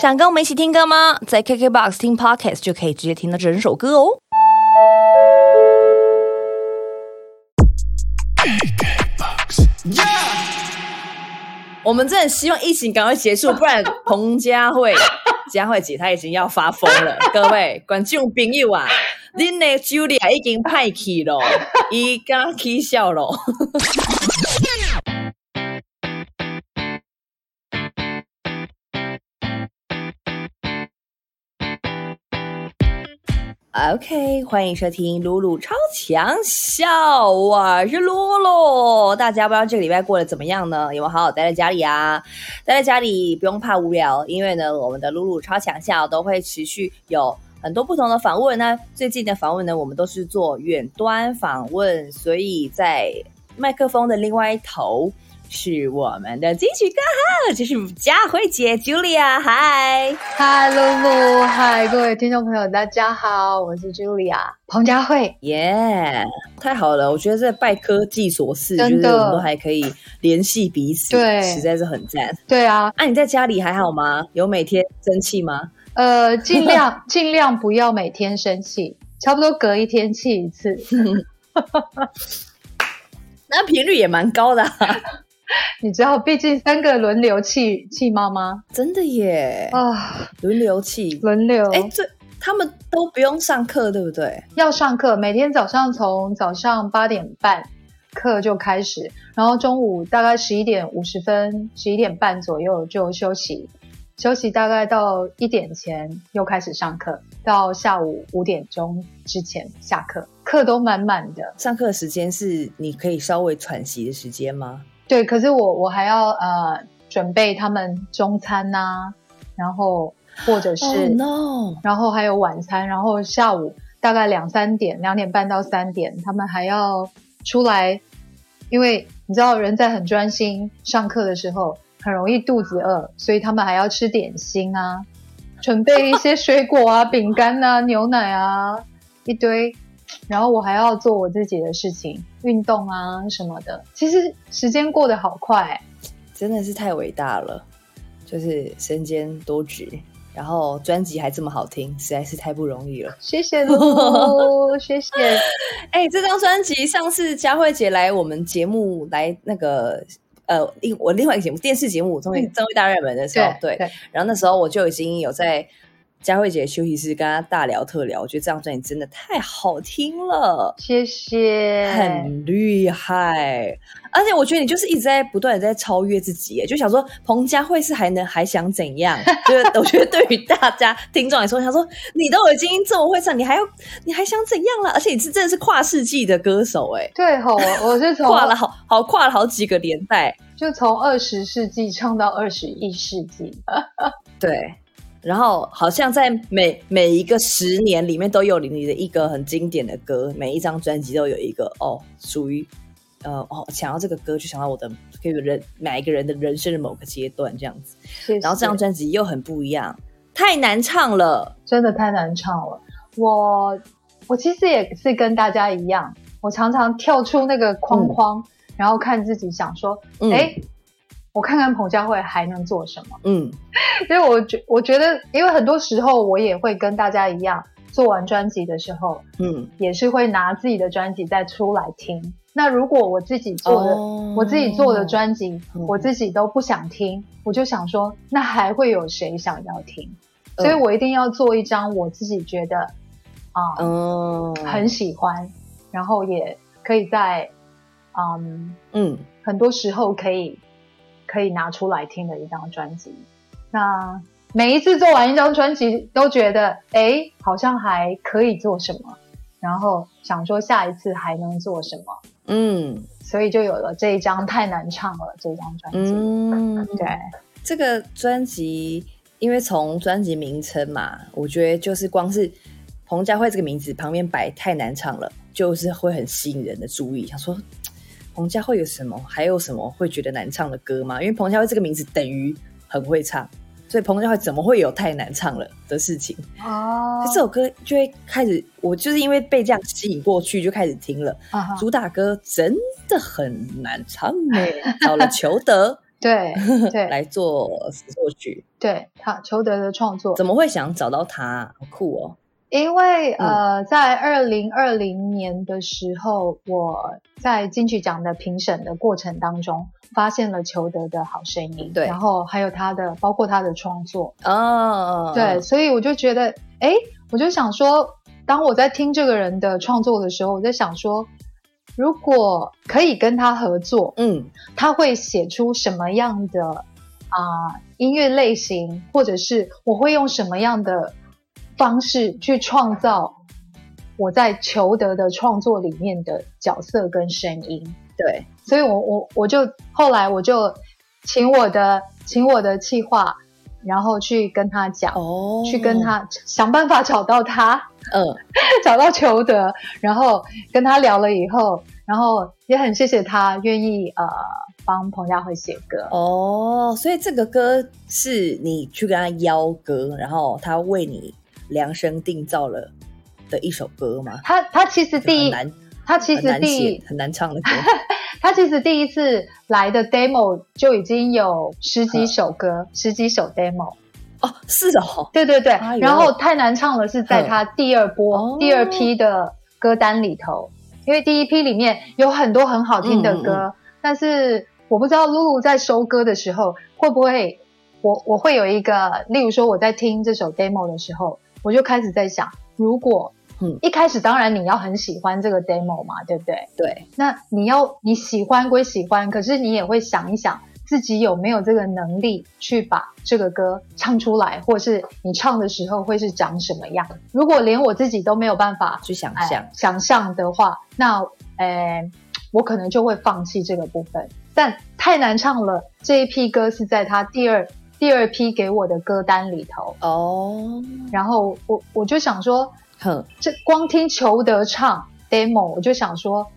想跟我们一起听歌吗？在 KKBOX 听 Podcast 就可以直接听到整首歌哦。我们真的希望疫情赶快结束，不然彭佳慧、佳慧姐她已经要发疯了。各位观众朋友啊，恁的 Julia 已经派去了，伊刚起笑了。OK，欢迎收听露露超强笑，我是露露。大家不知道这个礼拜过得怎么样呢？有没有好好待在家里啊？待在家里不用怕无聊，因为呢，我们的露露超强笑都会持续有很多不同的访问。那最近的访问呢，我们都是做远端访问，所以在麦克风的另外一头。是我们的金曲歌后，就是佳慧姐 Julia，嗨，嗨，露露，嗨，各位听众朋友，大家好，我是 Julia，彭佳慧，耶，太好了，我觉得这拜科技所赐，就是我们都还可以联系彼此，对，实在是很赞，对啊，那你在家里还好吗？有每天生气吗？呃，尽量 尽量不要每天生气，差不多隔一天气一次，那频率也蛮高的。你知道，毕竟三个轮流气气妈妈，真的耶啊！轮流气，轮流。哎，这他们都不用上课，对不对？要上课，每天早上从早上八点半课就开始，然后中午大概十一点五十分、十一点半左右就休息，休息大概到一点前又开始上课，到下午五点钟之前下课，课都满满的。上课时间是你可以稍微喘息的时间吗？对，可是我我还要呃准备他们中餐呐，然后或者是，no，然后还有晚餐，然后下午大概两三点，两点半到三点，他们还要出来，因为你知道人在很专心上课的时候，很容易肚子饿，所以他们还要吃点心啊，准备一些水果啊、饼干啊、牛奶啊，一堆。然后我还要做我自己的事情，运动啊什么的。其实时间过得好快，真的是太伟大了，就是身兼多职，然后专辑还这么好听，实在是太不容易了。谢谢喽，谢谢。哎，这张专辑上次佳慧姐来我们节目来那个呃，另我另外一个节目电视节目《综艺综艺大热门》的时候，对，然后那时候我就已经有在。佳慧姐休息室跟她大聊特聊，我觉得这张专辑真的太好听了，谢谢，很厉害，而且我觉得你就是一直在不断的在超越自己，就想说彭佳慧是还能还想怎样？就是 我觉得对于大家听众来说，想说你都已经这么会唱，你还要你还想怎样了？而且你是真的是跨世纪的歌手，哎，对吼，我是 从跨了好好跨了好几个年代，就从二十世纪唱到二十一世纪，对。然后好像在每每一个十年里面都有你的一个很经典的歌，每一张专辑都有一个哦，属于呃哦，想到这个歌就想到我的这个人每一个人的人生的某个阶段这样子。然后这张专辑又很不一样，太难唱了，真的太难唱了。我我其实也是跟大家一样，我常常跳出那个框框，然后看自己想说，哎。我看看彭佳慧还能做什么？嗯，因为我觉我觉得，因为很多时候我也会跟大家一样，做完专辑的时候，嗯，也是会拿自己的专辑再出来听。那如果我自己做的，我自己做的专辑，我自己都不想听，我就想说，那还会有谁想要听？所以我一定要做一张我自己觉得啊，嗯很喜欢，然后也可以在，嗯嗯，很多时候可以。可以拿出来听的一张专辑。那每一次做完一张专辑，都觉得哎，好像还可以做什么，然后想说下一次还能做什么。嗯，所以就有了这一张太难唱了这张专辑。嗯，对，这个专辑，因为从专辑名称嘛，我觉得就是光是彭佳慧这个名字旁边摆太难唱了，就是会很吸引人的注意，想说。彭佳慧有什么？还有什么会觉得难唱的歌吗？因为彭佳慧这个名字等于很会唱，所以彭佳慧怎么会有太难唱了的事情？哦，这首歌就会开始，我就是因为被这样吸引过去，就开始听了。主打歌真的很难唱，找了 裘德，对对 来做作曲。对他裘德的创作，怎么会想找到他？好酷哦！因为呃，在二零二零年的时候，我在金曲奖的评审的过程当中，发现了裘德的好声音，对，然后还有他的，包括他的创作，哦，对，所以我就觉得，哎，我就想说，当我在听这个人的创作的时候，我在想说，如果可以跟他合作，嗯，他会写出什么样的啊音乐类型，或者是我会用什么样的。方式去创造我在求得的创作里面的角色跟声音，对，所以我我我就后来我就请我的请我的企划，然后去跟他讲，哦，去跟他想办法找到他，嗯，找到裘德，然后跟他聊了以后，然后也很谢谢他愿意呃帮彭佳慧写歌，哦，所以这个歌是你去跟他邀歌，然后他为你。量身定造了的一首歌吗？他他其实第一，他其实第一很难唱的歌。他其实第一次来的 demo 就已经有十几首歌，十几首 demo。哦，是哦，对对对。然后太难唱了，是在他第二波、第二批的歌单里头，因为第一批里面有很多很好听的歌，但是我不知道露露在收歌的时候会不会，我我会有一个，例如说我在听这首 demo 的时候。我就开始在想，如果，嗯，一开始当然你要很喜欢这个 demo 嘛，对不对？对。那你要你喜欢归喜欢，可是你也会想一想，自己有没有这个能力去把这个歌唱出来，或是你唱的时候会是长什么样？如果连我自己都没有办法去想象想象的话，那，呃，我可能就会放弃这个部分。但太难唱了，这一批歌是在他第二。第二批给我的歌单里头哦，然后我我就想说，哼，这光听裘德唱 demo，我就想说，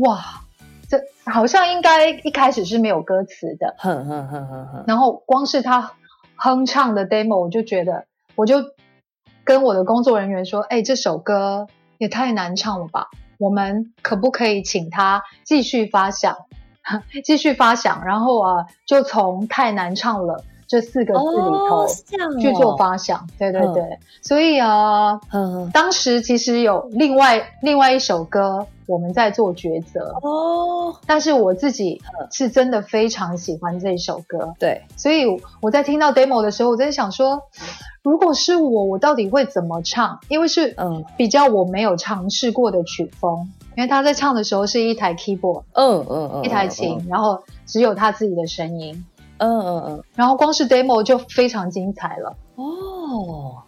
哇，这好像应该一开始是没有歌词的，哼哼哼哼哼。然后光是他哼唱的 demo，我就觉得，我就跟我的工作人员说，哎，这首歌也太难唱了吧，我们可不可以请他继续发响，继续发响，然后啊，就从太难唱了。这四个字里头去做发想，对对对，所以啊，当时其实有另外另外一首歌我们在做抉择哦，但是我自己是真的非常喜欢这首歌，对，所以我在听到 demo 的时候，我在想说，如果是我，我到底会怎么唱？因为是嗯。比较我没有尝试过的曲风，因为他在唱的时候是一台 keyboard，嗯嗯嗯，一台琴，然后只有他自己的声音。嗯嗯嗯，然后光是 demo 就非常精彩了哦，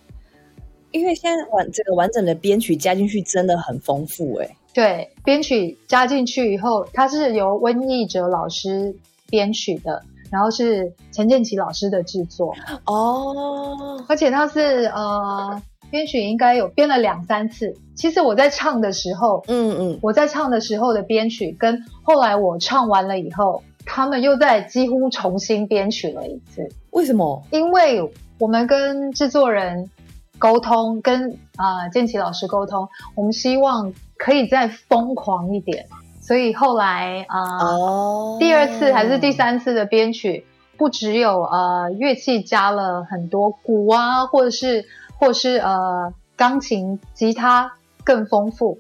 因为现在完这个完整的编曲加进去真的很丰富哎。对，编曲加进去以后，它是由温义哲老师编曲的，然后是陈建奇老师的制作哦，而且他是呃编曲应该有编了两三次。其实我在唱的时候，嗯嗯，我在唱的时候的编曲跟后来我唱完了以后。他们又在几乎重新编曲了一次，为什么？因为我们跟制作人沟通，跟啊建奇老师沟通，我们希望可以再疯狂一点，所以后来啊，第二次还是第三次的编曲，不只有呃乐器加了很多鼓啊，或者是或是呃钢琴、吉他更丰富。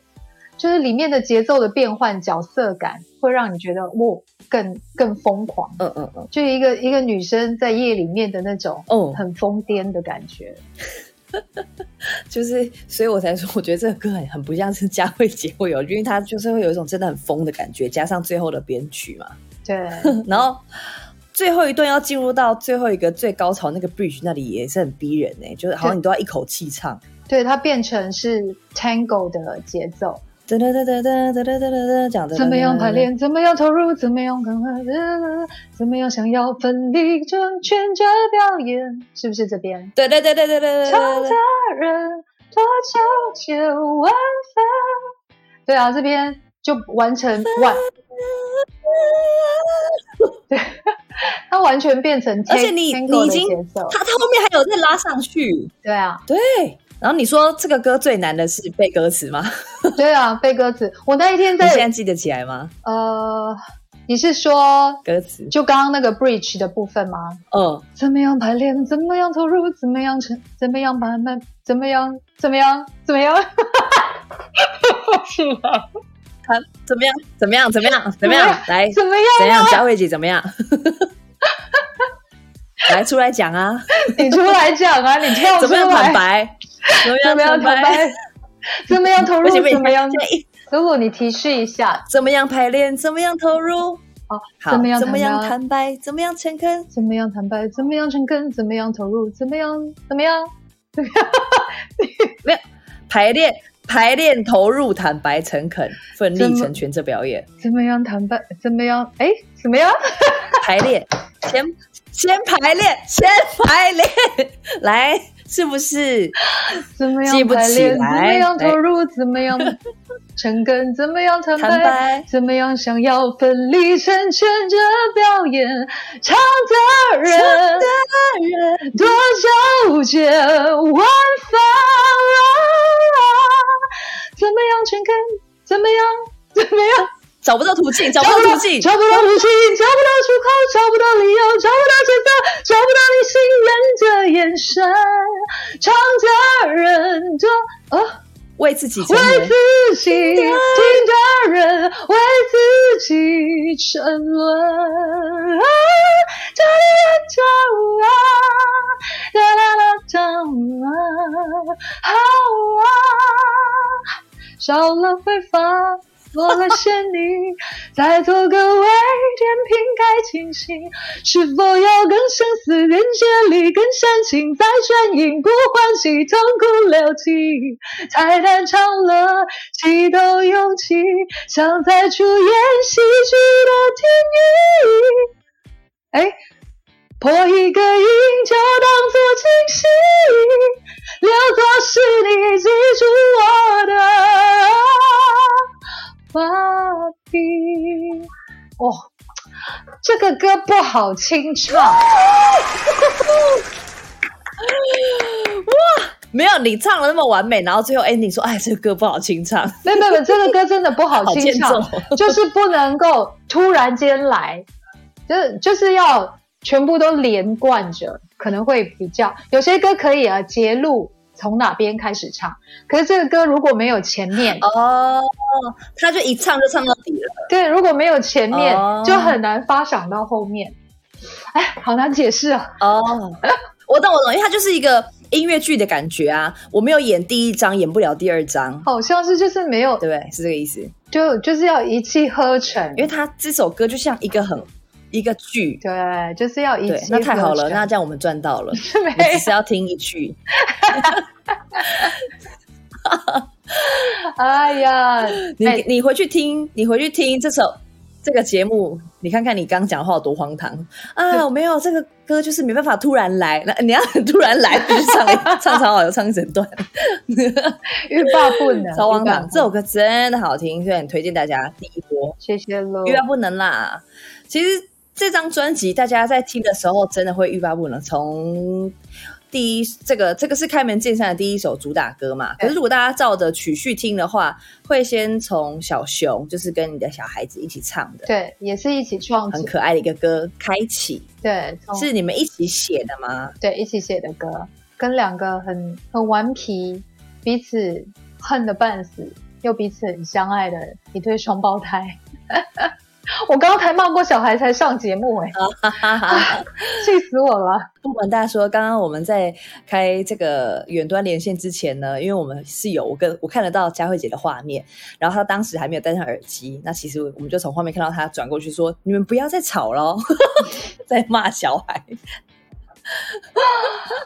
就是里面的节奏的变换、角色感，会让你觉得哇，更更疯狂。嗯嗯嗯，就一个一个女生在夜里面的那种，嗯，很疯癫的感觉。就是，所以我才说，我觉得这个歌很很不像是佳慧姐会有，因为她就是会有一种真的很疯的感觉，加上最后的编曲嘛。对，然后最后一段要进入到最后一个最高潮那个 bridge 那里也是很逼人呢，就是好像你都要一口气唱。对，它变成是 tango 的节奏。哒哒哒哒哒哒哒哒哒，讲的怎么样排练？怎么样投入？怎么样更快？怎么样想要奋力争全这表演？是不是这边？对对对对对对对。唱的人多纠结万分。对啊，这边就完成完。对，他完全变成，而且你你已经，它它后面还有再拉上去。对啊，对。然后你说这个歌最难的是背歌词吗？对啊，背歌词。我那一天在，你现在记得起来吗？呃，你是说歌词，就刚刚那个 bridge 的部分吗？嗯，怎么样排练？怎么样投入？怎么样成？怎么样慢慢？怎么样？怎么样？怎么样？是吧？看怎么样？怎么样？怎么样？怎么样？来，怎么样？怎样？佳慧姐怎么样？来出来讲啊！你出来讲啊！你跳出怎么样坦来？白？怎怎么样坦白？怎么样投入怎么样？如果你提示一下，怎么样排练？怎么样投入？哦，好，怎么样？怎么样坦白？怎么样诚恳？怎么样坦白？怎么样诚恳？怎么样投入？怎么样？怎么样？怎么样？没有排练，排练投入，坦白诚恳，奋力成全这表演。怎么样坦白？怎么样？哎，怎么样？排练，先先排练，先排练，来，是不是？怎么记不起样排练？怎么样投入？怎么样诚恳？怎么样坦坦白怎么样想要奋力成全这表演？唱的人的人多纠结万分啊！怎么样诚恳？怎么样？怎么样？找不到途径，找不到途径，找不到途径，找不到出口，找不到理由，找不到节奏，找不到你信任的眼神。唱的人多啊，为自己为。自己听的人为自己沉沦。啊，哒啦哒啊，哒啦啦哒啊，好啊，少了会发。多了些你，再做个微点评该清醒，是否要更相似、更接力、更煽情，再转音不欢喜，痛哭流涕，太难唱了，气都勇气，想再出演喜剧的定义。哎，破一个音就当作惊喜，留作是你记住我的画笔。哦，这个歌不好清唱，哇没有你唱的那么完美，然后最后 ending 说：“哎，这个歌不好清唱，没有没有，这个歌真的不好好清唱。就是不能够突然间来，就是就是要全部都连贯着，可能会比较有些歌可以啊，节录从哪边开始唱，可是这个歌如果没有前面，哦，他就一唱就唱到底了。对，如果没有前面，哦就很难发想到后面。哎，好难解释啊！哦，我懂我懂，因为它就是一个音乐剧的感觉啊。我没有演第一章，演不了第二章，好像是就是没有，对不对？是这个意思。就就是要一气呵成因，为它这首歌就像一个很一个剧，对，就是要一对，那太好了，那这样我们赚到了。只是要听一句，哎呀，你哎你回去听，你回去听这首这个节目，你看看你刚讲话有多荒唐啊！我没有这个歌，就是没办法突然来，那你要突然来，就唱 唱超好，就唱一整段，欲罢不能，超荒。唐这首歌真的好听，所以很推荐大家第一波。谢谢喽。欲罢不能啦！其实这张专辑大家在听的时候，真的会欲罢不能。从第一这个这个是开门见山的第一首主打歌嘛。可是如果大家照着曲序听的话，会先从小熊，就是跟你的小孩子一起唱的，对，也是一起创作，很可爱的一个歌开启，对，是你们一起写的吗？对一起写的歌，跟两个很很顽皮、彼此恨的半死，又彼此很相爱的一对双胞胎。我刚刚才骂过小孩才上节目、哎、哈哈哈！气死我了！不瞒大家说，刚刚我们在开这个远端连线之前呢，因为我们是有我跟我看得到佳慧姐的画面，然后她当时还没有戴上耳机，那其实我们就从画面看到她转过去说：“你们不要再吵了哦，在骂小孩。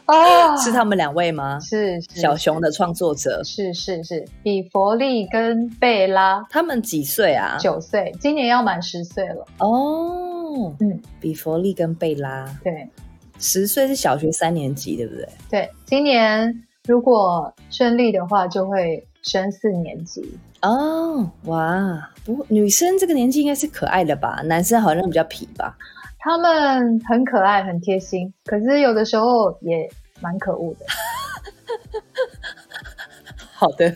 哦，”是他们两位吗？是是小熊的创作者，是是是，比佛利跟贝拉他们几岁啊？九岁，今年要满十岁了。哦，嗯，比佛利跟贝拉对十岁是小学三年级，对不对？对，今年如果顺利的话，就会升四年级。哦，哇，不过女生这个年纪应该是可爱的吧？男生好像比较皮吧？他们很可爱，很贴心，可是有的时候也蛮可恶的。好的。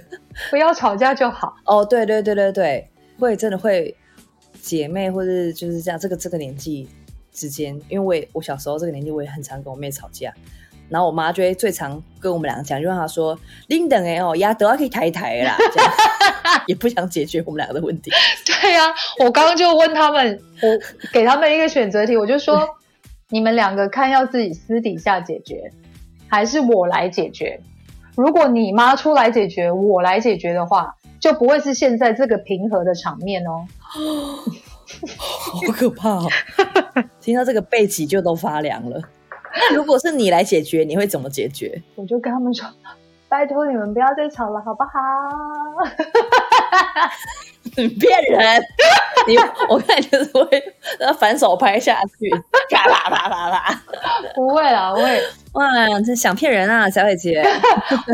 不要吵架就好。哦，对对对对对，会真的会姐妹或者就是这样，这个这个年纪之间，因为我也我小时候这个年纪，我也很常跟我妹吵架。然后我妈就会最常跟我们两个讲，就让她说：“林等哎哦，牙都要可以抬一抬啦。” 这样也不想解决我们两个的问题。对呀，我刚刚就问他们，我给他们一个选择题，我就说：你们两个看要自己私底下解决，还是我来解决？如果你妈出来解决，我来解决的话，就不会是现在这个平和的场面哦。好可怕哦！听到这个背脊就都发凉了。那如果是你来解决，你会怎么解决？我就跟他们说：“ 拜托你们不要再吵了，好不好？” 你骗人！你我看就是会反手拍下去，啪啪啪啪啪。不会啦，不会。哇，这想骗人啊，小姐姐！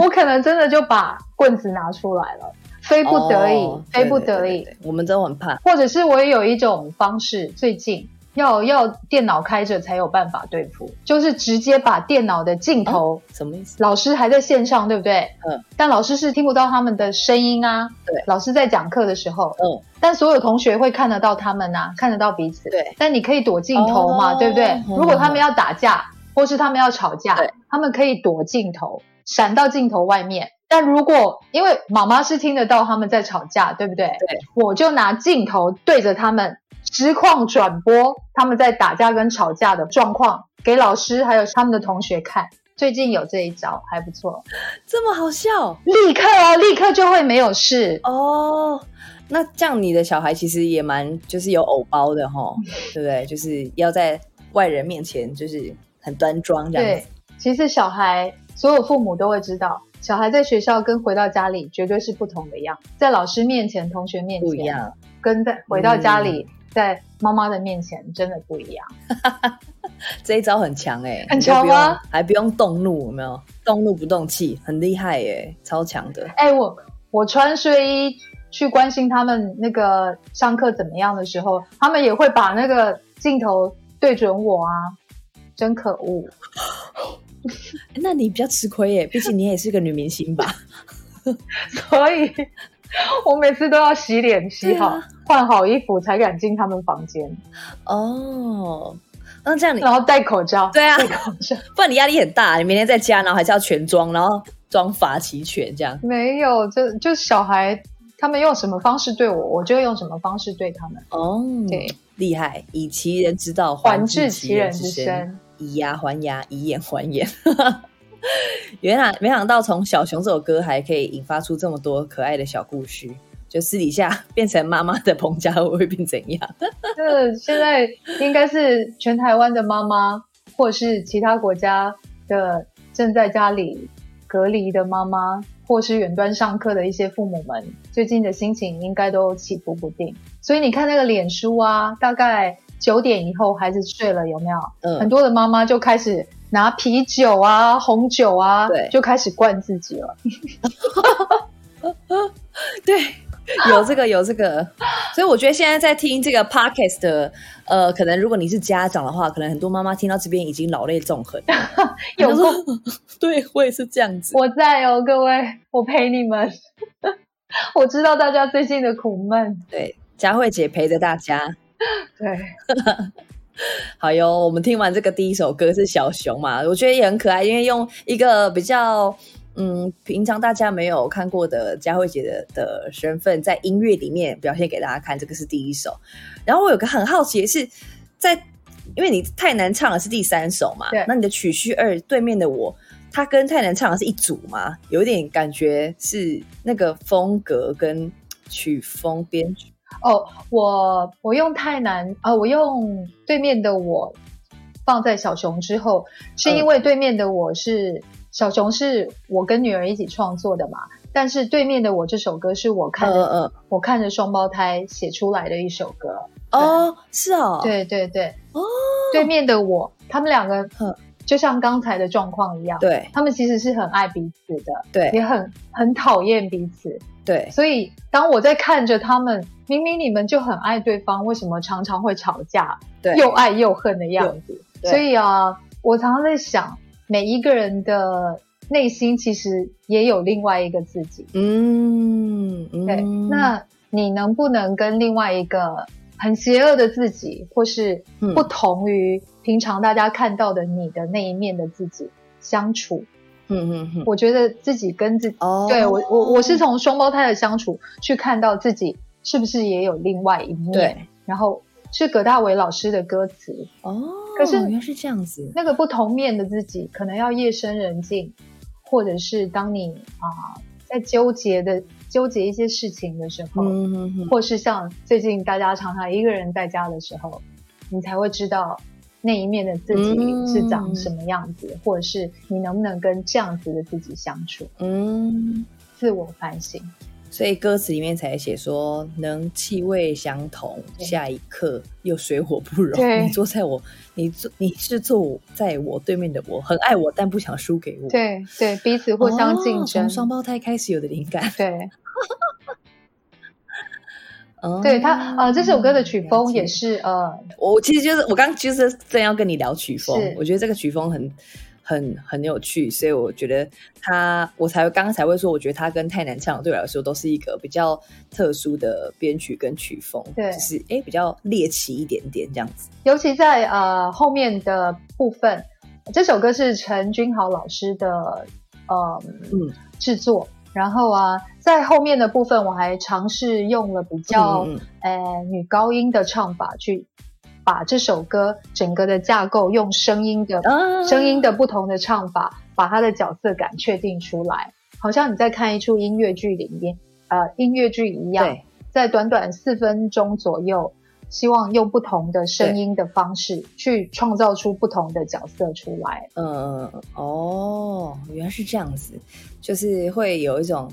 我可能真的就把棍子拿出来了，非不得已，非不得已。我们都很怕。或者是我也有一种方式，最近。要要电脑开着才有办法对付，就是直接把电脑的镜头什么意思？老师还在线上，对不对？嗯。但老师是听不到他们的声音啊。对。老师在讲课的时候，嗯。但所有同学会看得到他们呐，看得到彼此。对。但你可以躲镜头嘛，对不对？如果他们要打架，或是他们要吵架，他们可以躲镜头，闪到镜头外面。但如果因为妈妈是听得到他们在吵架，对不对？对。我就拿镜头对着他们。实况转播他们在打架跟吵架的状况给老师还有他们的同学看。最近有这一招还不错，这么好笑，立刻哦，立刻就会没有事哦。那这样你的小孩其实也蛮就是有偶包的哈，对不对？就是要在外人面前就是很端庄这样子。其实小孩所有父母都会知道，小孩在学校跟回到家里绝对是不同的样，在老师面前、同学面前不一样，跟在回到家里。在妈妈的面前真的不一样，这一招很强哎，很强吗？还不用动怒，有没有？动怒不动气，很厉害耶，超强的。哎，我我穿睡衣去关心他们那个上课怎么样的时候，他们也会把那个镜头对准我啊，真可恶。那你比较吃亏耶，毕竟你也是个女明星吧，所以。我每次都要洗脸、洗好、换好衣服才敢进他们房间。哦，那这样你然后戴口罩，对啊，戴口罩，不然你压力很大。你明天在家，然后还是要全妆，然后妆法齐全这样。没有，就就小孩他们用什么方式对我，我就用什么方式对他们。哦，对，厉害，以其人之道还治其人之身，以牙还牙，以眼还眼。原来没想到，从小熊这首歌还可以引发出这么多可爱的小故事。就私底下 变成妈妈的彭佳慧会变怎样？这现在应该是全台湾的妈妈，或是其他国家的正在家里隔离的妈妈，或是远端上课的一些父母们，最近的心情应该都起伏不定。所以你看那个脸书啊，大概九点以后孩子睡了，有没有？嗯，很多的妈妈就开始。拿啤酒啊、红酒啊，对，就开始灌自己了。对，有这个有这个，所以我觉得现在在听这个 podcast 的，呃，可能如果你是家长的话，可能很多妈妈听到这边已经老泪纵横。有说，对我也是这样子。我在哦，各位，我陪你们。我知道大家最近的苦闷。对，佳慧姐陪着大家。对。好哟，我们听完这个第一首歌是小熊嘛，我觉得也很可爱，因为用一个比较嗯平常大家没有看过的佳慧姐的的身份，在音乐里面表现给大家看，这个是第一首。然后我有个很好奇的是，在因为你太难唱的是第三首嘛，那你的曲序二对面的我，他跟太难唱的是一组吗？有点感觉是那个风格跟曲风编曲。哦，我我用太难啊！我用对面的我放在小熊之后，是因为对面的我是小熊，是我跟女儿一起创作的嘛。但是对面的我这首歌是我看着我看着双胞胎写出来的一首歌。哦，是哦，对对对，哦，对面的我，他们两个就像刚才的状况一样，对，他们其实是很爱彼此的，对，也很很讨厌彼此。对，所以当我在看着他们，明明你们就很爱对方，为什么常常会吵架？对，又爱又恨的样子。所以啊，我常常在想，每一个人的内心其实也有另外一个自己。嗯，对。那你能不能跟另外一个很邪恶的自己，或是不同于平常大家看到的你的那一面的自己相处。嗯嗯嗯，我觉得自己跟自己，对我我我是从双胞胎的相处去看到自己是不是也有另外一面。对，然后是葛大为老师的歌词哦，可是原来是这样子，那个不同面的自己，可能要夜深人静，或者是当你啊在纠结的纠结一些事情的时候，或是像最近大家常常一个人在家的时候，你才会知道。那一面的自己是长什么样子，或者是你能不能跟这样子的自己相处？嗯，自我反省。所以歌词里面才写说，能气味相同，下一刻又水火不容。你坐在我，你坐，你是坐在我对面的我，很爱我，但不想输给我。对对，彼此互相竞争。从双胞胎开始有的灵感。对。对他，呃，这首歌的曲风也是，呃，我其实就是我刚就是正要跟你聊曲风，我觉得这个曲风很很很有趣，所以我觉得他，我才刚刚才会说，我觉得他跟太难唱对我来说都是一个比较特殊的编曲跟曲风，对，就是哎比较猎奇一点点这样子，尤其在呃后面的部分，这首歌是陈君豪老师的呃嗯。制作。然后啊，在后面的部分，我还尝试用了比较呃女高音的唱法，去把这首歌整个的架构用声音的声音的不同的唱法，把它的角色感确定出来，好像你在看一出音乐剧里面，呃，音乐剧一样，在短短四分钟左右。希望用不同的声音的方式去创造出不同的角色出来。嗯，哦，原来是这样子，就是会有一种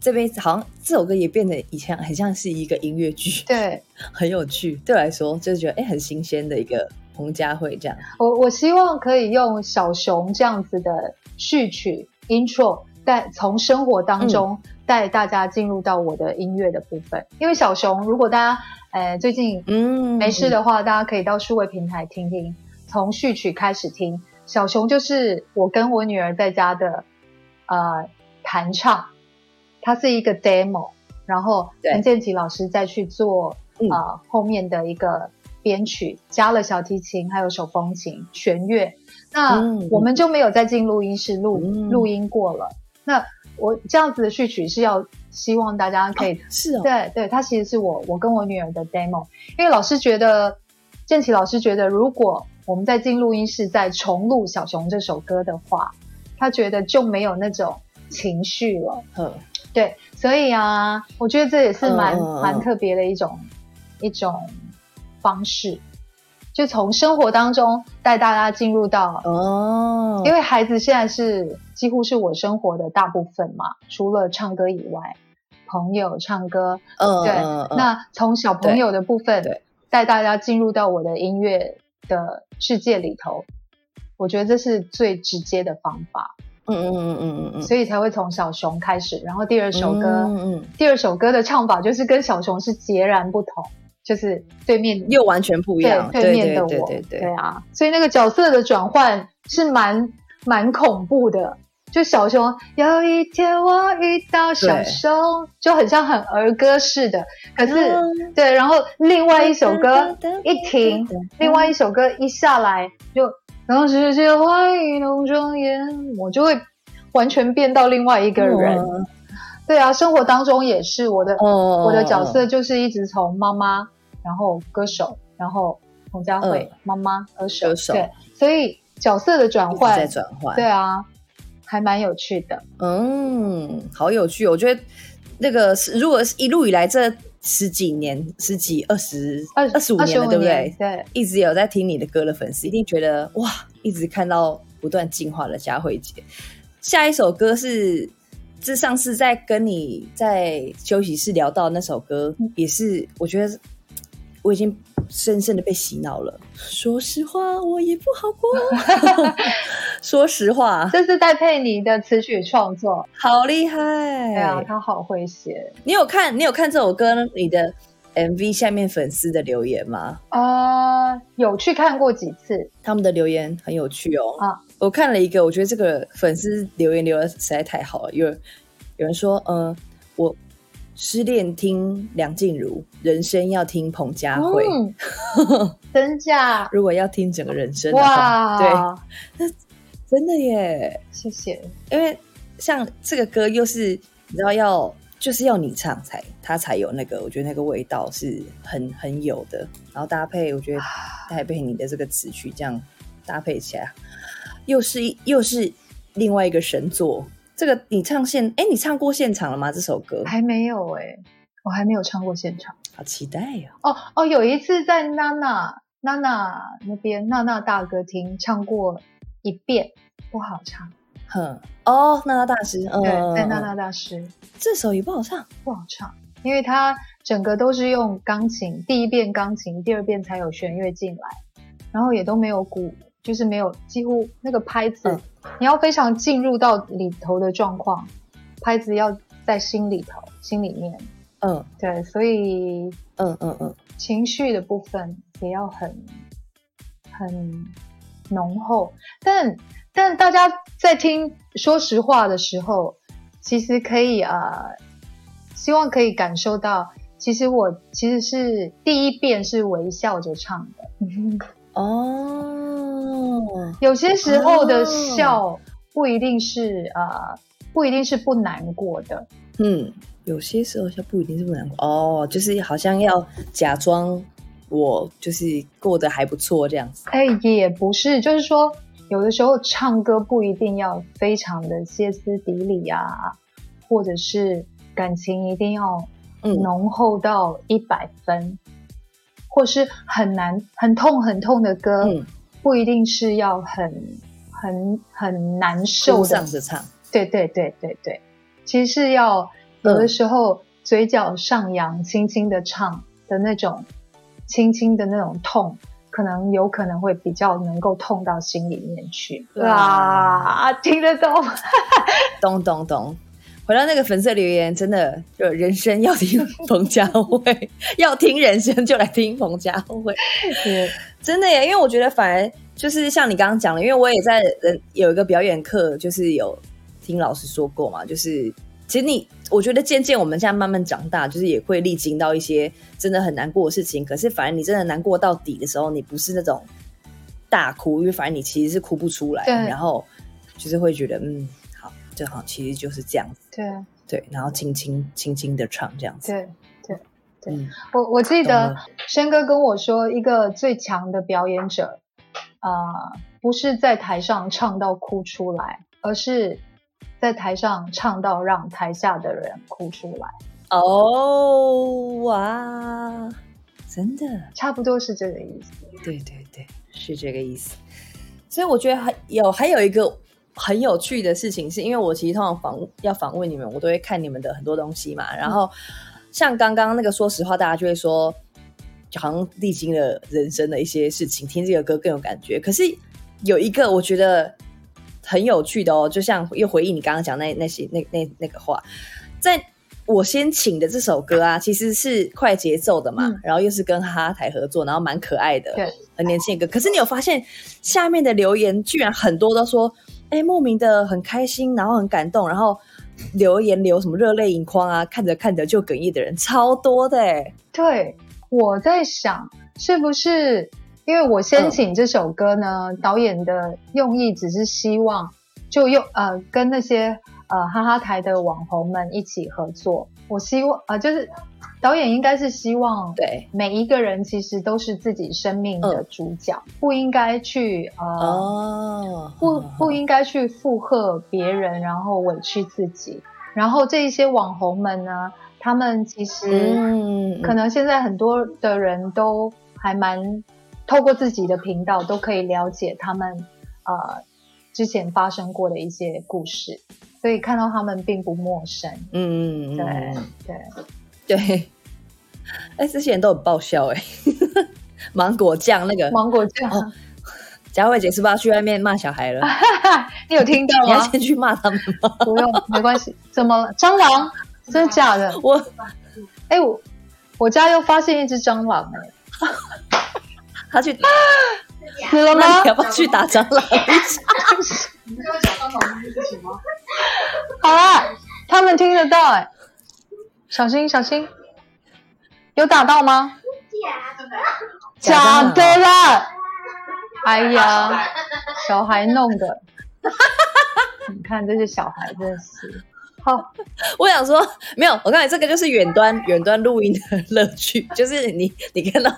这边好像这首歌也变得以前很像是一个音乐剧，对，很有趣。对我来说，就是觉得哎，很新鲜的一个彭佳慧这样。我我希望可以用小熊这样子的序曲 intro，带从生活当中带大家进入到我的音乐的部分。因为小熊，如果大家。呃，最近嗯没事的话，大家可以到数位平台听听，从序曲开始听。小熊就是我跟我女儿在家的呃弹唱，它是一个 demo，然后陈建奇老师再去做呃后面的一个编曲，加了小提琴还有手风琴弦乐，那我们就没有再进录音室录录音过了。那我这样子的序曲是要。希望大家可以是哦，对对，他其实是我我跟我女儿的 demo，因为老师觉得建奇老师觉得，如果我们在进录音室再重录小熊这首歌的话，他觉得就没有那种情绪了。嗯，对，所以啊，我觉得这也是蛮蛮特别的一种一种方式，就从生活当中带大家进入到哦，因为孩子现在是几乎是我生活的大部分嘛，除了唱歌以外。朋友唱歌，嗯，对，那从小朋友的部分，对，带大家进入到我的音乐的世界里头，我觉得这是最直接的方法，嗯嗯嗯嗯嗯嗯，所以才会从小熊开始，然后第二首歌，嗯嗯，第二首歌的唱法就是跟小熊是截然不同，就是对面又完全不一样，对面的我，对对对，对啊，所以那个角色的转换是蛮蛮恐怖的。就小熊，有一天我遇到小熊，就很像很儿歌似的。可是，对，然后另外一首歌一停，另外一首歌一下来，就当世界花一浓庄严，我就会完全变到另外一个人。对啊，生活当中也是我的，我的角色就是一直从妈妈，然后歌手，然后彭佳慧妈妈歌手，对，所以角色的转换，在转换，对啊。还蛮有趣的，嗯，好有趣。我觉得那个是，如果是一路以来这十几年、十几、二十、二二十五年了，对不对？对，一直有在听你的歌的粉丝，一定觉得哇，一直看到不断进化的佳慧姐。下一首歌是，这上次在跟你在休息室聊到那首歌，也是我觉得我已经。深深的被洗脑了。说实话，我也不好过。说实话，这是戴佩妮的词曲创作，好厉害！对啊，他好会写。你有看？你有看这首歌？你的 MV 下面粉丝的留言吗？啊，有去看过几次。他们的留言很有趣哦。啊，我看了一个，我觉得这个粉丝留言留的实在太好了。有有人说，嗯，我。失恋听梁静茹，人生要听彭佳慧。嗯，真假？如果要听整个人生的话，对，那，真的耶。谢谢。因为像这个歌又是你知道要就是要你唱才它才有那个，我觉得那个味道是很很有的。然后搭配，我觉得搭配你的这个词曲这样搭配起来，又是又是另外一个神作。这个你唱现哎，你唱过现场了吗？这首歌？还没有哎、我还没有唱过现场。好期待呀、哦哦，有一次在娜娜娜娜那边娜娜大歌厅唱过一遍，不好唱。哼，哦，娜娜大师，嗯，对，在娜娜大师。这首也不好唱，不好唱，因为它整个都是用钢琴，第一遍钢琴，第二遍才有弦乐进来，然后也都没有鼓，就是没有几乎那个拍子，嗯你要非常进入到里头的状况，拍子要在心里头、心里面。嗯。对，所以嗯嗯嗯，情绪的部分也要很很浓厚，但但大家在听说实话的时候，其实可以呃，希望可以感受到，其实我其实是第一遍是微笑着唱的，哦，有些时候的哦笑不一定是呃，不一定是不难过的，嗯，有些时候笑不一定是不难过。哦，就是好像要假装我就是过得还不错这样子。哎，也不是，就是说，有的时候唱歌不一定要非常的歇斯底里啊，或者是感情一定要嗯。浓厚到一百分，或是很难、很痛、很痛的歌，嗯，不一定是要很、很、很难受受的唱，对对对对对，其实是要有的嗯时候嘴角上扬，轻轻的唱的那种，轻轻的那种痛，可能有可能会比较能够痛到心里面去。哇哇，听得懂？懂 懂懂。回到那个粉色留言，真的就人生要听彭佳慧，要听人生就来听彭佳慧。是真的耶，因为我觉得反而就是像你刚刚讲的，因为我也在人有一个表演课，就是有听老师说过嘛，就是其实你我觉得渐渐我们现在慢慢长大，就是也会历经到一些真的很难过的事情，可是反而你真的难过到底的时候，你不是那种大哭，因为反正你其实是哭不出来，对然后就是会觉得嗯好，就好，其实就是这样子，对对，然后轻轻轻轻的唱这样子，对对，对。嗯，我我记得轩哥跟我说，一个最强的表演者，呃，不是在台上唱到哭出来，而是在台上唱到让台下的人哭出来，哦哇，真的。差不多是这个意思。对对对，是这个意思。所以我觉得还有还有一个很有趣的事情，是因为我其实通常访要访问你们，我都会看你们的很多东西嘛。然后像刚刚那个，说实话，大家就会说，就好像历经了人生的一些事情，听这个歌更有感觉。可是有一个我觉得很有趣的哦，就像又回忆你刚刚讲那那些那那那个话，在。我先请的这首歌啊，其实是快节奏的嘛，嗯然后又是跟哈哈台合作，然后蛮可爱的，对，很年轻的歌。可是你有发现下面的留言居然很多都说，哎、莫名的很开心，然后很感动，然后留言留什么热泪盈眶啊，看着看着就哽咽的人超多的哎。对，我在想是不是因为我先请这首歌呢？导演的用意只是希望就用呃跟那些呃哈哈台的网红们一起合作。我希望呃就是导演应该是希望对，每一个人其实都是自己生命的主角，不应该去呃。哦，不不应该去附和别人，然后委屈自己。然后这一些网红们呢，他们其实嗯，可能现在很多的人都还蛮透过自己的频道都可以了解他们呃之前发生过的一些故事，所以看到他们并不陌生。嗯嗯嗯对嗯对，对，哎、这些人都很爆笑哎。芒果酱那个芒果酱，哦佳慧姐是不是要去外面骂小孩了？你有听到吗你要？先去骂他们吗？不用，没关系。怎么了？蟑螂？真的假的？我哎、我我家又发现一只蟑螂哎、他去，死了吗那你？要不要去打蟑螂？你刚刚讲蟑螂这件事情吗？好啦，他们听得到哎、小心小心，有打到吗？假的假的啦！哎呀，小孩弄的，你看这些小孩真的是好。我想说，没有，我告诉你，这个就是远端远端录音的乐趣，就是你你看到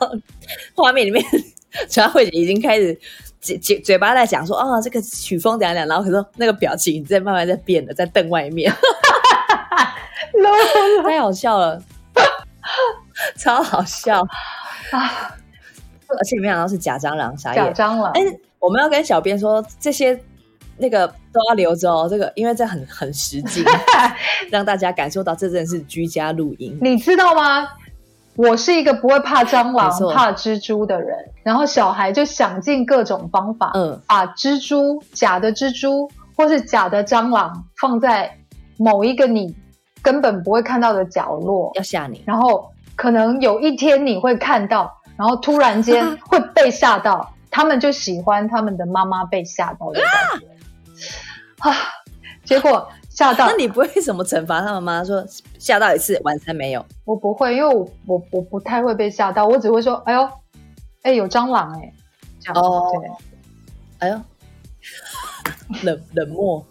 画面里面，陈慧姐已经开始嘴嘴嘴巴在讲说，啊、这个曲风怎样怎样，然后可是那个表情在慢慢在变的，在瞪外面，太好笑了，超好笑啊！而且没想到是假蟑螂，傻假眼。蟑螂哎，我们要跟小编说这些。那个都要留着哦，这个因为这很很实际，让大家感受到这真的是居家录音。你知道吗？我是一个不会怕蟑螂怕蜘蛛的人，然后小孩就想尽各种方法，嗯，把蜘蛛、假的蜘蛛或是假的蟑螂放在某一个你根本不会看到的角落，要吓你，然后可能有一天你会看到，然后突然间会被吓到。他们就喜欢他们的妈妈被吓到的感觉啊！结果吓到那，你不会什么惩罚他们吗？说吓到一次，晚餐没有，我不会，因为我我我不太会被吓到，我只会说：“哎呦，哎有蟑螂哎、这样哦对，哎呦，冷冷漠。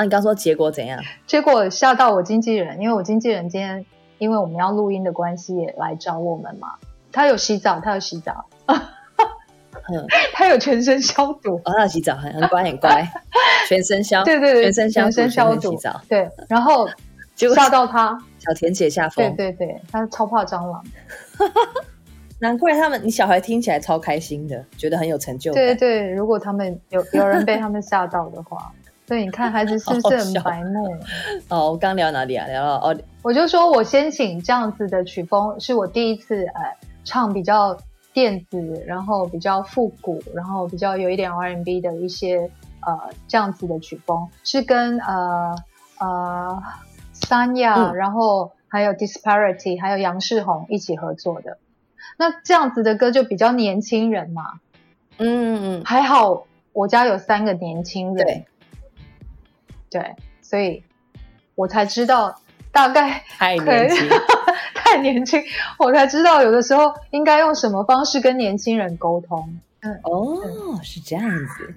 啊，你刚说结果怎样？结果吓到我经纪人，因为我经纪人今天因为我们要录音的关系也来找我们嘛。他有洗澡，他有洗澡，嗯，他有全身消毒，哦，他有洗澡，很很乖很乖，全身消，对对对，全身消毒，全身消毒。洗澡，对，然后结果吓到他，小田姐下对风，对对，他超怕蟑螂，难怪他们，你小孩听起来超开心的，觉得很有成就感。对对，如果他们有有人被他们吓到的话，对，你看孩子是不是很白目？哦，我刚聊哪里啊？聊到哦，我就说我先请这样子的曲风，是我第一次呃唱比较电子，然后比较复古，然后比较有一点 R&B 的一些呃这样子的曲风，是跟呃呃三亚，嗯然后还有 Disparity，还有杨世宏一起合作的。那这样子的歌就比较年轻人嘛，嗯还好我家有三个年轻人，对，所以我才知道大概太年轻，太年轻，我才知道有的时候应该用什么方式跟年轻人沟通。嗯哦，是这样子，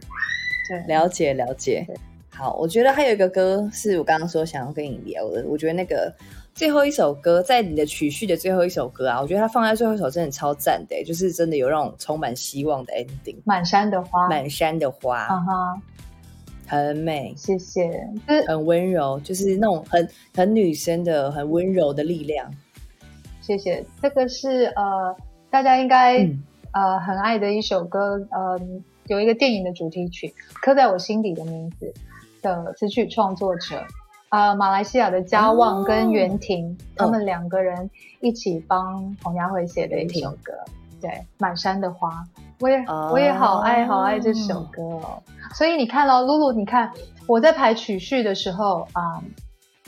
对，了解了解。好，我觉得还有一个歌是我刚刚说想要跟你聊的，我觉得那个最后一首歌，在你的曲序的最后一首歌啊，我觉得它放在最后一首真的超赞的，欸就是真的有那种充满希望的 ending。满山的花，满山的花、啊哈，很美，谢谢。就是很温柔，就是那种很很女生的、很温柔的力量。谢谢，这个是呃大家应该、嗯呃很爱的一首歌，呃有一个电影的主题曲，刻在我心底的名字的词曲创作者。呃，马来西亚的嘉旺跟袁婷，他们两个人一起帮彭佳慧写的一首歌，对，《满山的花》，我也、哦。我也好爱好爱这首歌。哦。所以你看咯，露露，你看我在排曲序的时候啊、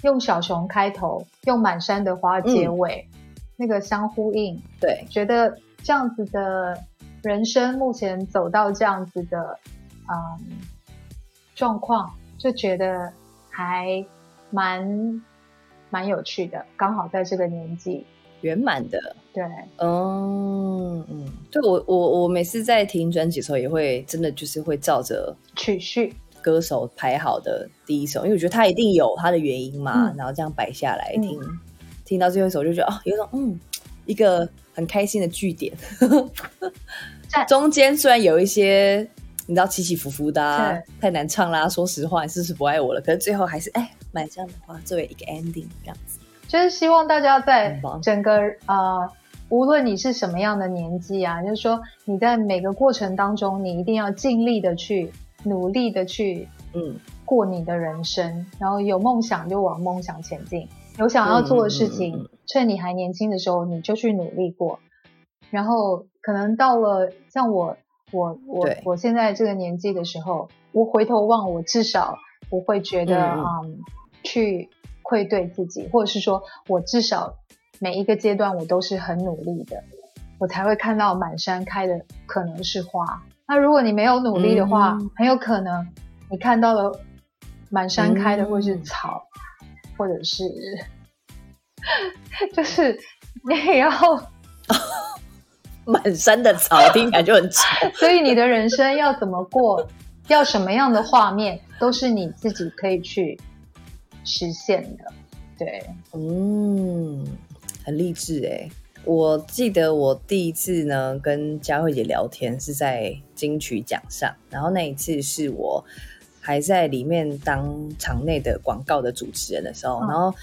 用小熊开头，用满山的花结尾，那个相呼应，对，觉得这样子的人生目前走到这样子的嗯状况，就觉得还蛮蛮有趣的，刚好在这个年纪，圆满的。对，嗯嗯，对我我我每次在听专辑的时候，也会真的就是会照着曲序，歌手排好的第一首，因为我觉得他一定有他的原因嘛，嗯然后这样摆下来嗯听，听到最后一首就觉得哦，有种嗯一个很开心的句点 赞。中间虽然有一些你知道起起伏伏的、太难唱啦，说实话，你是不是不爱我了？可是最后还是哎，买这样的话作为一个 ending 这样子。就是希望大家在整个呃，无论你是什么样的年纪啊，就是说你在每个过程当中，你一定要尽力的去努力的去嗯，过你的人生，然后有梦想就往梦想前进，有想要做的事情，趁你还年轻的时候你就去努力过，然后可能到了像我我我我现在这个年纪的时候，我回头望，我至少我会觉得嗯。嗯去愧对自己，或者是说我至少每一个阶段我都是很努力的，我才会看到满山开的可能是花。那如果你没有努力的话，嗯很有可能你看到了满山开的嗯会是草，或者是 就是你也要，满山的草听起来就很丑。所以你的人生要怎么过，要什么样的画面，都是你自己可以去实现的。对，嗯，很励志哎。我记得我第一次呢跟佳慧姐聊天是在金曲奖上，然后那一次是我还在里面当场内的广告的主持人的时候，然后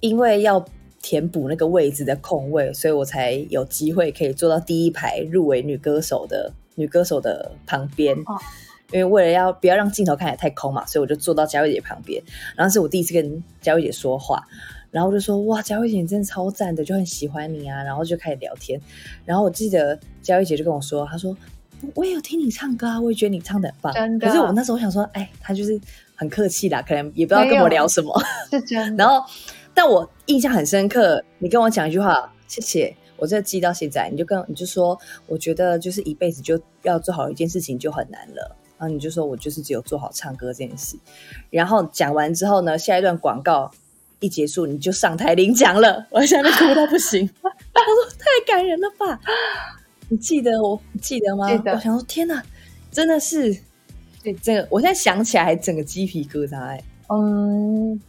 因为要填补那个位置的空位，所以我才有机会可以坐到第一排入围女歌手的女歌手的旁边。因为为了要不要让镜头看起来太空嘛，所以我就坐到佳慧姐旁边。然后是我第一次跟佳慧姐说话。然后就说哇，佳慧姐你真的超赞的，就很喜欢你啊。然后就开始聊天。然后我记得佳慧姐就跟我说，她说我也有听你唱歌啊，我也觉得你唱的很棒。真的。可是我那时候想说，哎，她就是很客气啦，可能也不知道跟我聊什么。是真。然后，但我印象很深刻，你跟我讲一句话，谢谢，我这记到现在。你就跟你就说，我觉得就是一辈子就要做好一件事情就很难了。然后你就说我就是只有做好唱歌这件事。然后讲完之后呢，下一段广告。一结束你就上台领奖了，我现在那哭到不行。他说太感人了吧？你记得我记得吗？我想说天哪，真的是，这个我现在想起来还整个鸡皮疙瘩哎。嗯，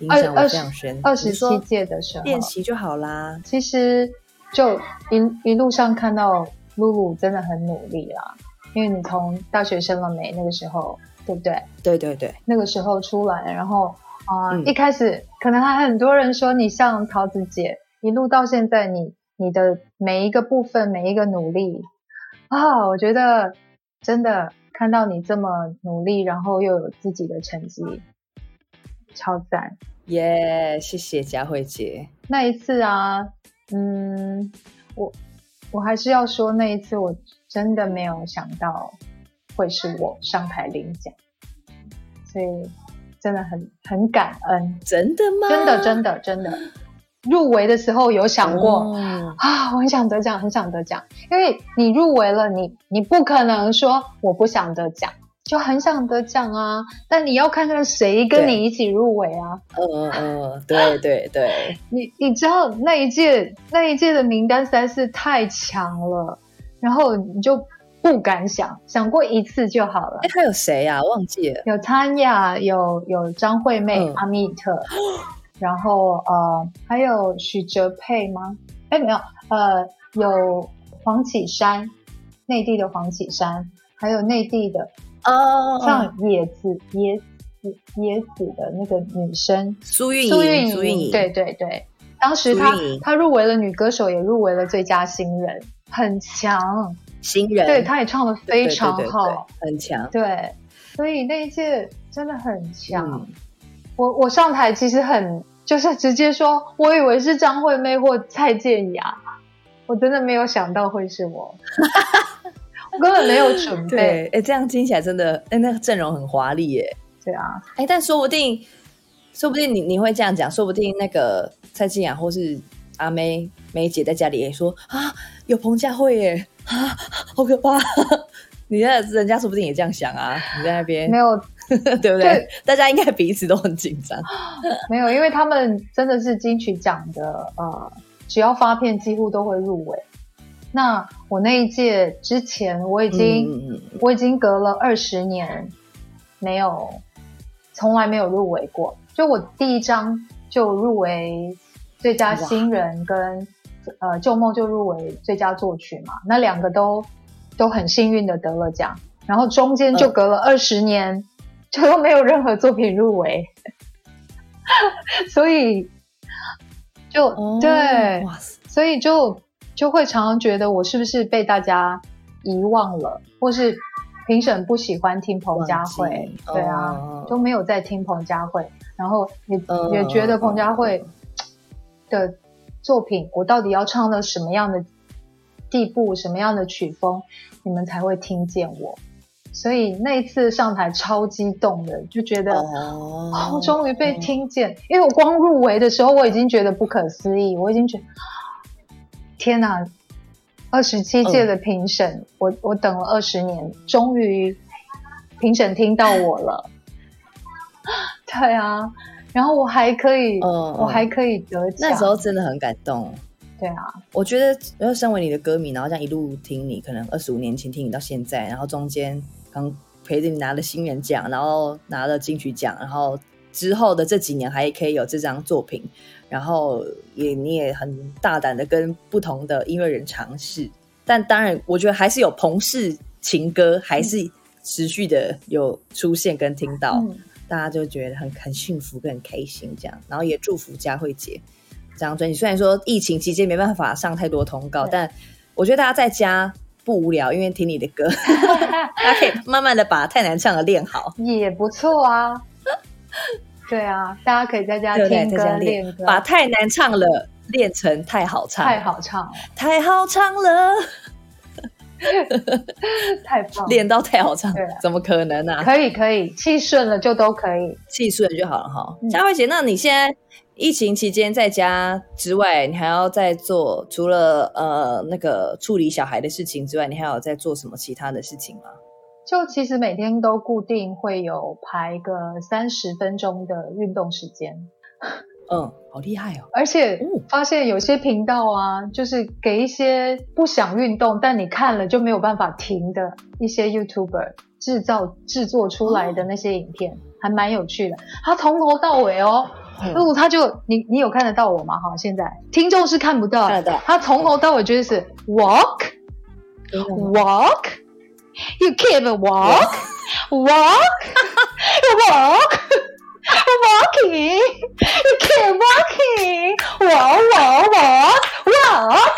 影响我这样深。二十七届的时候练习就好啦。其实就一一路上看到露露真的很努力啦，因为你从大学生了没那个时候，对不对？对对对，那个时候出来，然后。啊，一开始可能还很多人说你像桃子姐，一路到现在，你你的每一个部分，每一个努力啊，我觉得真的看到你这么努力，然后又有自己的成绩，超赞！耶，谢谢佳慧姐。那一次啊，嗯，我我还是要说，那一次我真的没有想到会是我上台领奖，所以。真的很很感恩，真的吗？真的真的真的，入围的时候有想过啊，我很想得奖，很想得奖，因为你入围了，你你不可能说我不想得奖，就很想得奖啊。但你要看看谁跟你一起入围啊。嗯嗯，对对对，你你知道那一届那一届的名单实在是太强了，然后你就。不敢想，想过一次就好了。哎，还有谁呀？忘记了。有汤雅，有有张惠妹、阿密特，然后呃，还有许哲佩吗？哎，没有，呃，有黄绮珊，内地的黄绮珊，还有内地的哦，像野子、野子、野子的那个女生苏运苏运苏运对对对，当时她她入围了女歌手，也入围了最佳新人，很强。新人，对，他也唱的非常好，很强。对，所以那一届真的很强。我我上台其实很就是直接说，我以为是张惠妹或蔡健雅，我真的没有想到会是我，我根本没有准备。哎，这样听起来真的，哎，那个阵容很华丽耶。对啊，哎，但说不定，说不定你你会这样讲，说不定那个蔡健雅或是阿妹梅姐在家里也说啊，有彭佳慧耶。啊，好可怕！你在人家说不定也这样想啊。你在那边没有，对不对？大家应该彼此都很紧张。没有，因为他们真的是金曲奖的，呃，只要发片几乎都会入围。那我那一届之前，我已经我已经隔了二十年没有，从来没有入围过。就我第一张就入围最佳新人跟。呃，旧梦就入围最佳作曲嘛，那两个都都很幸运的得了奖，然后中间就隔了二十年，就都没有任何作品入围，所以就对，所以就就会常常觉得我是不是被大家遗忘了，或是评审不喜欢听彭佳慧，对啊，都没有在听彭佳慧，然后也也觉得彭佳慧的。作品我到底要唱到什么样的地步，什么样的曲风，你们才会听见我？所以那一次上台超激动的，就觉得哦，终于被听见。因为我光入围的时候，我已经觉得不可思议，我已经觉得天哪！二十七届的评审，我我等了二十年，终于评审听到我了。对啊，然后我还可以，嗯我还可以得奖。那时候真的很感动。对啊，我觉得，要身为你的歌迷，然后这样一路听你，可能二十五年前听你到现在，然后中间刚陪着你拿了新人奖，然后拿了金曲奖，然后之后的这几年还可以有这张作品，然后也你也很大胆的跟不同的音乐人尝试，但当然，我觉得还是有彭氏情歌还是持续的有出现跟听到，嗯，大家就觉得很很幸福跟很开心这样，然后也祝福佳慧姐。这张专辑。虽然说疫情期间没办法上太多通告，但我觉得大家在家不无聊，因为听你的歌，大家可以慢慢的把太难唱的练好，也不错啊。对啊，大家可以在家？听歌练歌，把太难唱了练成太好唱，太好唱了，太好唱了，太棒了，练到太好唱对啊，怎么可能啊？可以可以，气顺了就都可以。气顺就好了哈嗯。佳慧姐，那你现在疫情期间在家之外，你还要再做除了呃那个处理小孩的事情之外，你还有在做什么其他的事情吗？就其实每天都固定会有排个三十分钟的运动时间，嗯，好厉害哦。而且哦发现有些频道啊，就是给一些不想运动但你看了就没有办法停的一些 YouTuber 制造制作出来的那些影片，还蛮有趣的。他从头到尾哦，嗯如果他就你你有看得到我吗？哈，现在听众是看不到，看得到他从头到尾就是 walk。walk. You keep walk, walk, walk, walking. You keep walking, walk, walk, walk, walk.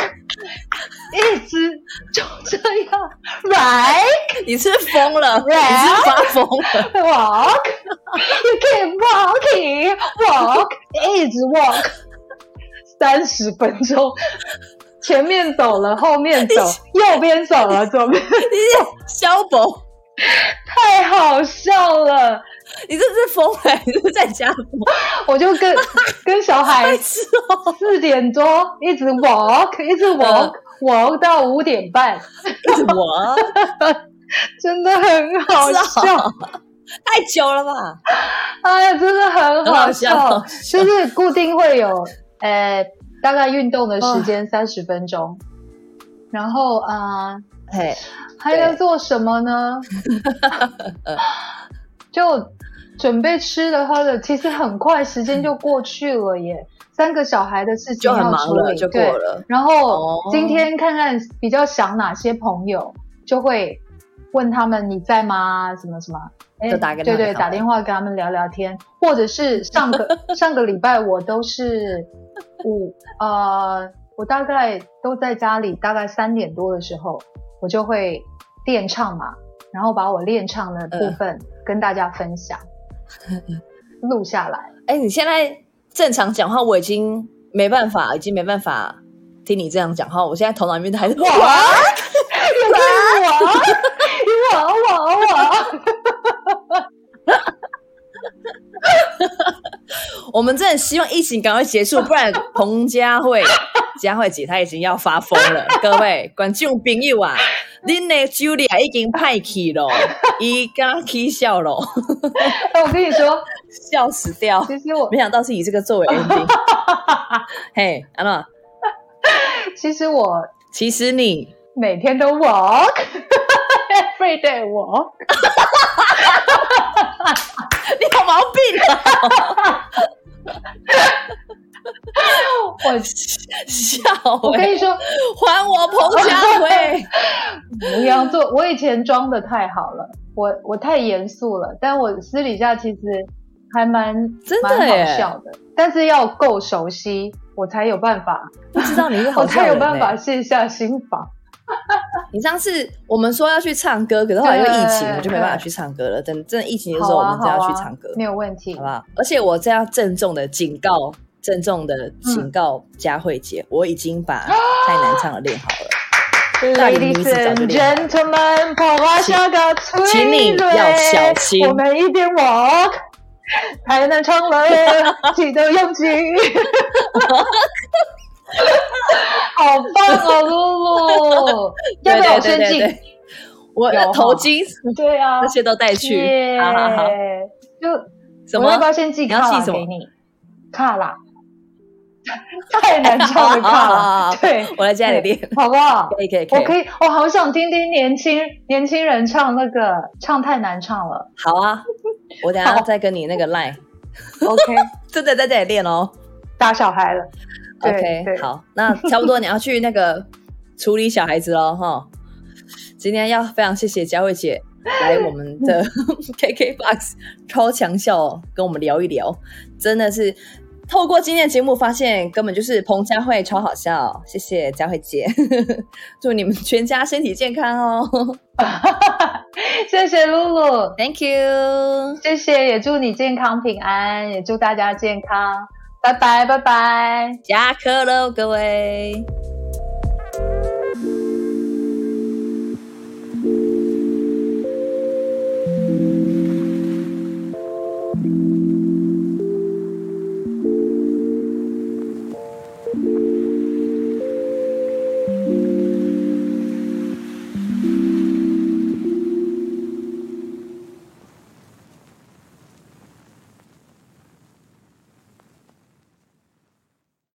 一直就这样，right, 你是疯了，你 Right 是发疯了。walk. You keep walking, walk, 一直 walk，三十分钟。前面走了，后面走，右边走了，左边，肖博，太好笑了。你这是疯了，你这是在家疯？我就跟 跟小孩四点多一直 walk，一直 walk，walk、walk 到五点半，我真的很好笑。太久了吧？哎呀，真的很好笑，就是固定会有呃大概运动的时间三十分钟，然后啊、呃嘿，还能做什么呢？就准备吃的喝的，其实很快时间就过去了耶。三个小孩的事情就很要处理，忙了，就过。了。然后哦今天看看比较想哪些朋友，就会问他们你在吗？什么什么？哎就打给对对，打电话跟他们聊聊天，或者是上个 上个礼拜我都是五呃，我大概都在家里，大概三点多的时候，我就会练唱嘛，然后把我练唱的部嗯分跟大家分享，录下来。哎，你现在正常讲话，我已经没办法，已经没办法听你这样讲话。我现在头脑里面还是哇，又是我，我我我。我们真的希望疫情赶快结束，不然彭佳慧、佳慧姐她已经要发疯了。各位观众朋友啊，恁的 Julia 已经派去了，伊刚起笑了，哎，我跟你说，笑死掉。其实我没想到是以这个作为 ending。嘿，安娜，其实我其实你每天都 walk，every day walk。你有毛病啊！我笑我跟，你说，还我彭佳慧。不要做。我以前装的太好了，我我太严肃了，但我私底下其实还蛮真的蛮好笑的，但是要够熟悉，我才有办法，不知道你是 好我才有办法卸下心防。你上次我们说要去唱歌，可是后来因为疫情，我就没办法去唱歌了。等真的疫情的时候，我们再要去唱歌，没有问题好不。好？而且我这样郑重的警告，郑重的警告佳慧姐，我已经把 太难唱的练好了。Ladies and gentlemen，跑啊下个催请你要小心我们一边 walk，太难唱了，记得用劲。好棒哦，露露！要不要我先进？我头巾对啊。那，些都带去。耶。好好好，就什么？我要不要先寄卡给你？卡拉，太难唱的卡好好拉好，对，我来家里练，好不好？可以可以可以，我可以，我好想听听年轻年轻人唱那个，唱太难唱了。好啊，我等下再跟你那个 line，OK，真的在这里练哦。打小孩了。OK，好，那差不多你要去那个处理小孩子喽哈。今天要非常谢谢佳慧姐来我们的 KKBOX 超强笑跟我们聊一聊，真的是透过今天的节目发现根本就是彭佳慧超好笑，谢谢佳慧姐，祝你们全家身体健康哦 谢谢露露，，Thank you。谢谢，也祝你健康平安，也祝大家健康，拜拜，拜拜。下课喽，各位。